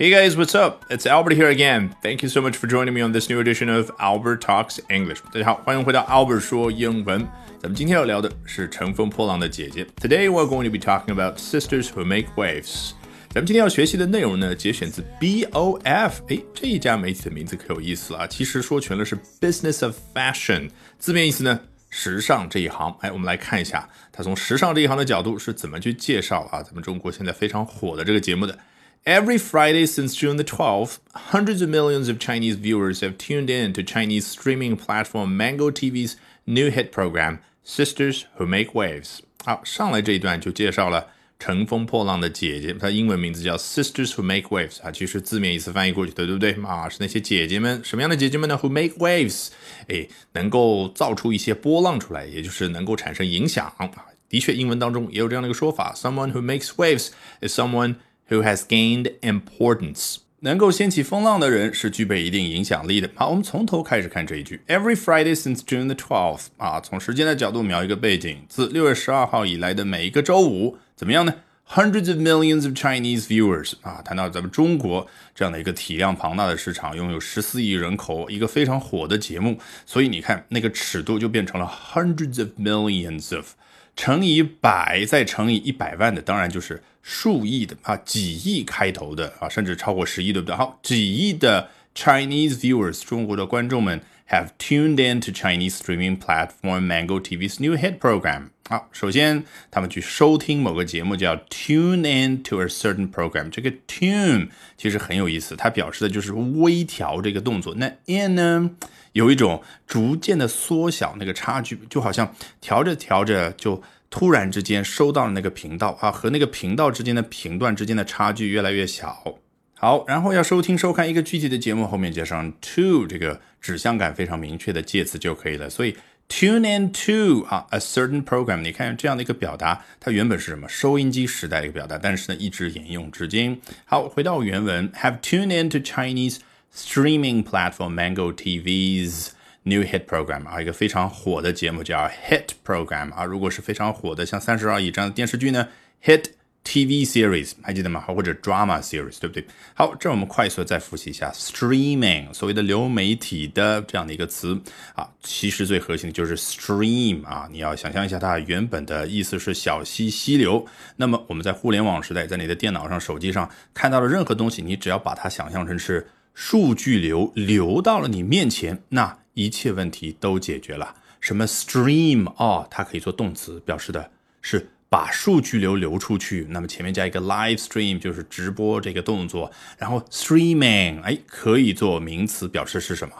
Hey guys, what's up? It's Albert here again. Thank you so much for joining me on this new edition of Albert Talks English. 大家好，欢迎回到 Albert 说英文。咱们今天要聊的是乘风破浪的姐姐。Today we're going to be talking about sisters who make waves. 咱们今天要学习的内容呢，节选自 BOF。哎，这一家媒体的名字可有意思了啊！其实说全了是 Business of Fashion，字面意思呢，时尚这一行。哎，我们来看一下，它从时尚这一行的角度是怎么去介绍啊？咱们中国现在非常火的这个节目的。Every Friday since June the 12th, hundreds of millions of Chinese viewers have tuned in to Chinese streaming platform Mango TV's new hit program, Sisters Who Make Waves. 好，上来这一段就介绍了乘风破浪的姐姐，它英文名字叫 Sisters Who Make Waves 啊，其实字面意思翻译过去的，对不对？啊，是那些姐姐们，什么样的姐姐们呢？Who make waves？哎，能够造出一些波浪出来，也就是能够产生影响啊。的确，英文当中也有这样的一个说法：Someone who makes waves is someone who has gained importance。能够掀起风浪的人是具备一定影响力的。好，我们从头开始看这一句。Every Friday since June the twelfth，啊，从时间的角度描一个背景，自六月十二号以来的每一个周五，怎么样呢？Hundreds of millions of Chinese viewers，啊，谈到咱们中国这样的一个体量庞大的市场，拥有十四亿人口，一个非常火的节目，所以你看那个尺度就变成了 hundreds of millions of。乘以百再乘以一百万的，当然就是数亿的啊，几亿开头的啊，甚至超过十亿，对不对？好，几亿的 Chinese viewers，中国的观众们 have tuned in to Chinese streaming platform Mango TV's new hit program。好，首先他们去收听某个节目，叫 tune in to a certain program。这个 tune 其实很有意思，它表示的就是微调这个动作。那 in 呢？有一种逐渐的缩小那个差距，就好像调着调着就突然之间收到了那个频道啊，和那个频道之间的频段之间的差距越来越小。好，然后要收听收看一个具体的节目，后面加上 to 这个指向感非常明确的介词就可以了。所以 tune in to 啊 a certain program，你看这样的一个表达，它原本是什么？收音机时代的一个表达，但是呢一直沿用至今。好，回到原文，have tune in to Chinese。streaming platform Mango TV's new hit program 啊，一个非常火的节目叫 Hit Program 啊。如果是非常火的，像《三十而已》这样的电视剧呢，Hit TV series 还记得吗？或者 drama series 对不对？好，这我们快速再复习一下 streaming 所谓的流媒体的这样的一个词啊，其实最核心的就是 stream 啊。你要想象一下，它原本的意思是小溪溪流。那么我们在互联网时代，在你的电脑上、手机上看到的任何东西，你只要把它想象成是数据流流到了你面前，那一切问题都解决了。什么 stream 哦，它可以做动词，表示的是把数据流流出去。那么前面加一个 live stream 就是直播这个动作，然后 streaming 哎可以做名词，表示是什么？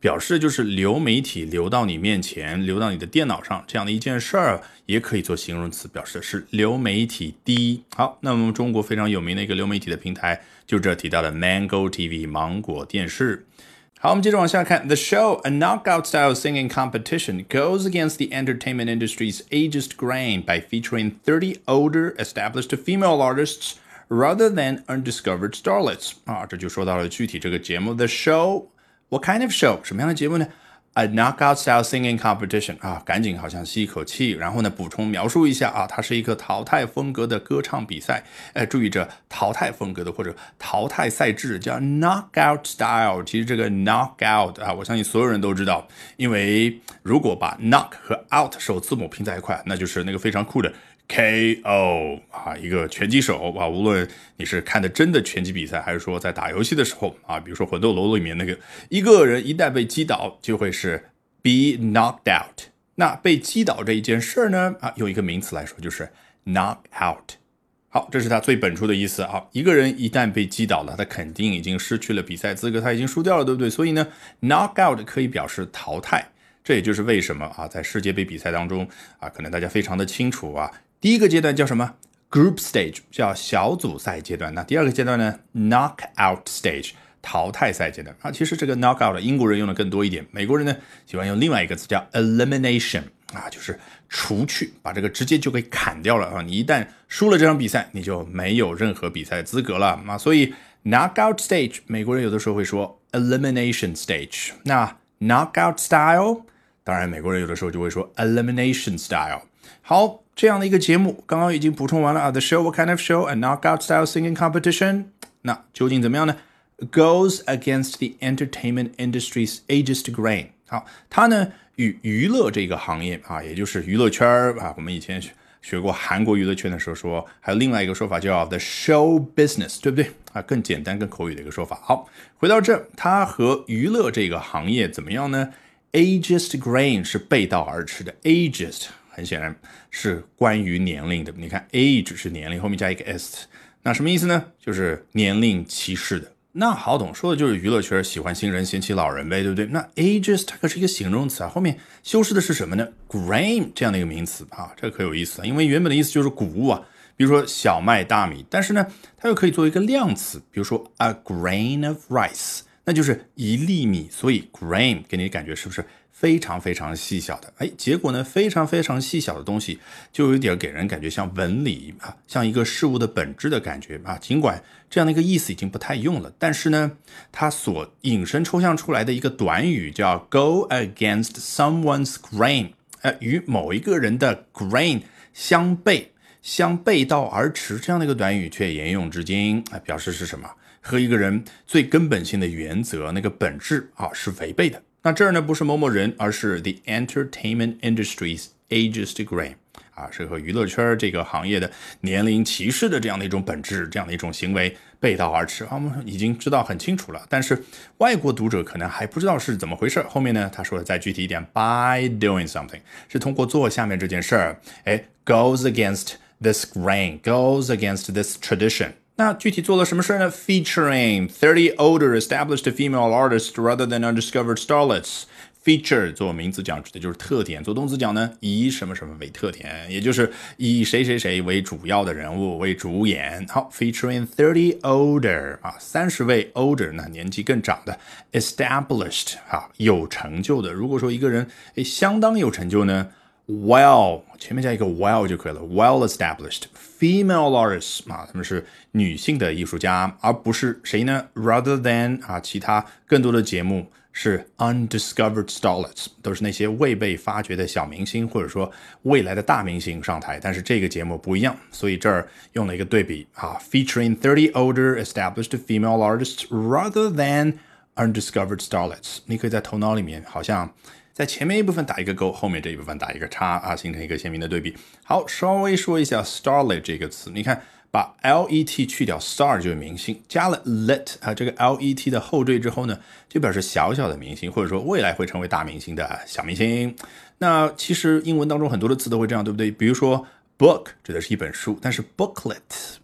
表示就是流媒体流到你面前，流到你的电脑上这样的一件事儿，也可以做形容词，表示是流媒体低。好，那么中国非常有名的一个流媒体的平台，就这提到的 Mango TV 芒果电视。好，我们接着往下看，The show, a knockout-style singing competition, goes against the entertainment industry's ageist grain by featuring 30 older, established female artists rather than undiscovered starlets。啊，这就说到了具体这个节目，The show。What kind of show？什么样的节目呢 ？A knockout style singing competition 啊，赶紧好像吸一口气，然后呢补充描述一下啊，它是一个淘汰风格的歌唱比赛。哎，注意这淘汰风格的或者淘汰赛制叫 knockout style。其实这个 knockout 啊，我相信所有人都知道，因为如果把 knock 和 out 首字母拼在一块，那就是那个非常酷的。K.O. 啊，一个拳击手啊，无论你是看的真的拳击比赛，还是说在打游戏的时候啊，比如说魂斗罗里面那个一个人一旦被击倒，就会是 be knocked out。那被击倒这一件事儿呢，啊，用一个名词来说就是 knock out。好，这是他最本初的意思啊。一个人一旦被击倒了，他肯定已经失去了比赛资格，他已经输掉了，对不对？所以呢，knock out 可以表示淘汰。这也就是为什么啊，在世界杯比赛当中啊，可能大家非常的清楚啊。第一个阶段叫什么？Group stage 叫小组赛阶段。那第二个阶段呢？Knockout stage 淘汰赛阶段。啊，其实这个 knockout 英国人用的更多一点，美国人呢喜欢用另外一个词叫 elimination 啊，就是除去，把这个直接就给砍掉了啊。你一旦输了这场比赛，你就没有任何比赛资格了啊。所以 knockout stage 美国人有的时候会说 elimination stage。那 knockout style 当然美国人有的时候就会说 elimination style。好。这样的一个节目，刚刚已经补充完了啊。The show, what kind of show? A knockout style singing competition. 那究竟怎么样呢？Goes against the entertainment industry's agest grain。好，它呢与娱乐这个行业啊，也就是娱乐圈啊，我们以前学过韩国娱乐圈的时候说，还有另外一个说法叫 the show business，对不对啊？更简单、更口语的一个说法。好，回到这，它和娱乐这个行业怎么样呢？Ageist grain 是背道而驰的，Ageist 很显然是关于年龄的。你看，age 是年龄，后面加一个 s，那什么意思呢？就是年龄歧视的。那好懂，说的就是娱乐圈喜欢新人嫌弃老人呗，对不对？那 ages 它可是一个形容词啊，后面修饰的是什么呢？grain 这样的一个名词啊，这个可有意思了，因为原本的意思就是谷物啊，比如说小麦、大米，但是呢，它又可以作为一个量词，比如说 a grain of rice，那就是一粒米，所以 grain 给你感觉是不是？非常非常细小的，哎，结果呢，非常非常细小的东西，就有点给人感觉像纹理啊，像一个事物的本质的感觉啊。尽管这样的一个意思已经不太用了，但是呢，它所引申抽象出来的一个短语叫 go against someone's grain，呃，与某一个人的 grain 相背，相背道而驰，这样的一个短语却沿用至今，啊，表示是什么？和一个人最根本性的原则那个本质啊是违背的。那这儿呢不是某某人，而是 the entertainment industry's ageist grain，啊，是和娱乐圈这个行业的年龄歧视的这样的一种本质，这样的一种行为背道而驰啊。我们已经知道很清楚了，但是外国读者可能还不知道是怎么回事。后面呢，他说的再具体一点，by doing something 是通过做下面这件事儿，哎，goes against this grain，goes against this tradition。那具体做了什么事呢？Featuring thirty older established female artists rather than undiscovered starlets. Feature 做名词讲指的就是特点，做动词讲呢以什么什么为特点，也就是以谁谁谁为主要的人物为主演。好，featuring thirty older 啊，三十位 older 那年纪更长的 established 啊有成就的。如果说一个人诶相当有成就呢？Well，前面加一个 well 就可以了。Well established female artists 啊，他们是女性的艺术家，而不是谁呢？Rather than 啊，其他更多的节目是 undiscovered starlets，都是那些未被发掘的小明星，或者说未来的大明星上台。但是这个节目不一样，所以这儿用了一个对比啊，featuring thirty older established female artists rather than undiscovered starlets。你可以在头脑里面好像。在前面一部分打一个勾，后面这一部分打一个叉啊，形成一个鲜明的对比。好，稍微说一下 starlet 这个词，你看把 l e t 去掉，star 就是明星，加了 let 啊这个 l e t 的后缀之后呢，就表示小小的明星，或者说未来会成为大明星的小明星。那其实英文当中很多的词都会这样，对不对？比如说 book 指的是一本书，但是 booklet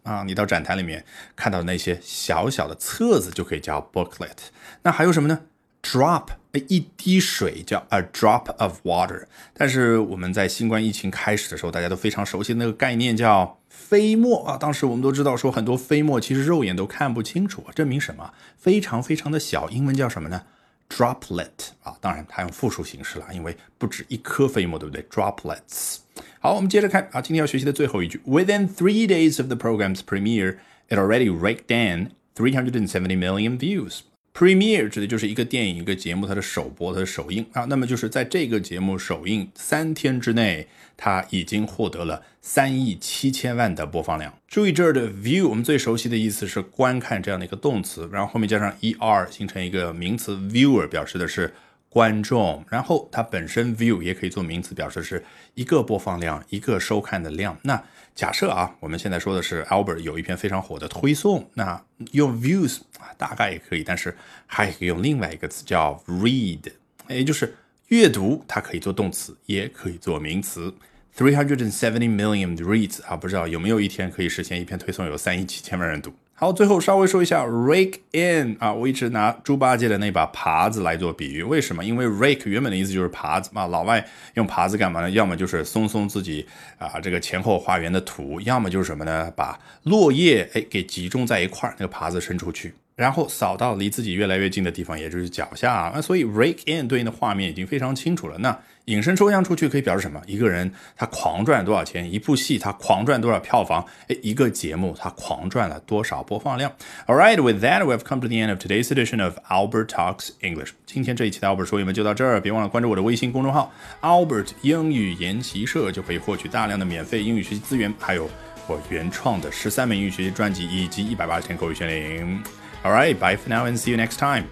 啊，你到展台里面看到那些小小的册子就可以叫 booklet。那还有什么呢？Drop，一滴水叫 a drop of water。但是我们在新冠疫情开始的时候，大家都非常熟悉那个概念叫飞沫啊。当时我们都知道说很多飞沫其实肉眼都看不清楚，证明什么？非常非常的小。英文叫什么呢？Droplet 啊。当然它用复数形式了，因为不止一颗飞沫，对不对？Droplets。好，我们接着看啊，今天要学习的最后一句：Within three days of the program's premiere, it already raked in 370 million views. Premiere 指的就是一个电影、一个节目它的首播、它的首映啊。那么就是在这个节目首映三天之内，它已经获得了三亿七千万的播放量。注意这儿的 view，我们最熟悉的意思是观看这样的一个动词，然后后面加上 er 形成一个名词 viewer，表示的是。观众，然后它本身 view 也可以做名词，表示是一个播放量，一个收看的量。那假设啊，我们现在说的是 Albert 有一篇非常火的推送，那用 views 啊，大概也可以，但是还可以用另外一个词叫 read，也就是阅读，它可以做动词，也可以做名词。Three hundred and seventy million reads 啊，不知道有没有一天可以实现一篇推送有三亿七千万人读。好，最后稍微说一下 rake in 啊，我一直拿猪八戒的那把耙子来做比喻，为什么？因为 rake 原本的意思就是耙子嘛，老外用耙子干嘛呢？要么就是松松自己啊这个前后花园的土，要么就是什么呢？把落叶哎给集中在一块儿，那个耙子伸出去。然后扫到离自己越来越近的地方，也就是脚下啊。那所以 rake in 对应的画面已经非常清楚了。那引申抽象出去可以表示什么？一个人他狂赚多少钱？一部戏他狂赚多少票房？哎，一个节目他狂赚了多少播放量？All right, with that, we've come to the end of today's edition of Albert Talks English。今天这一期的 Albert 说英文就到这儿，别忘了关注我的微信公众号 Albert 英语研习社，就可以获取大量的免费英语学习资源，还有我原创的十三本英语学习专辑以及一百八十天口语训练营。All right, bye for now and see you next time.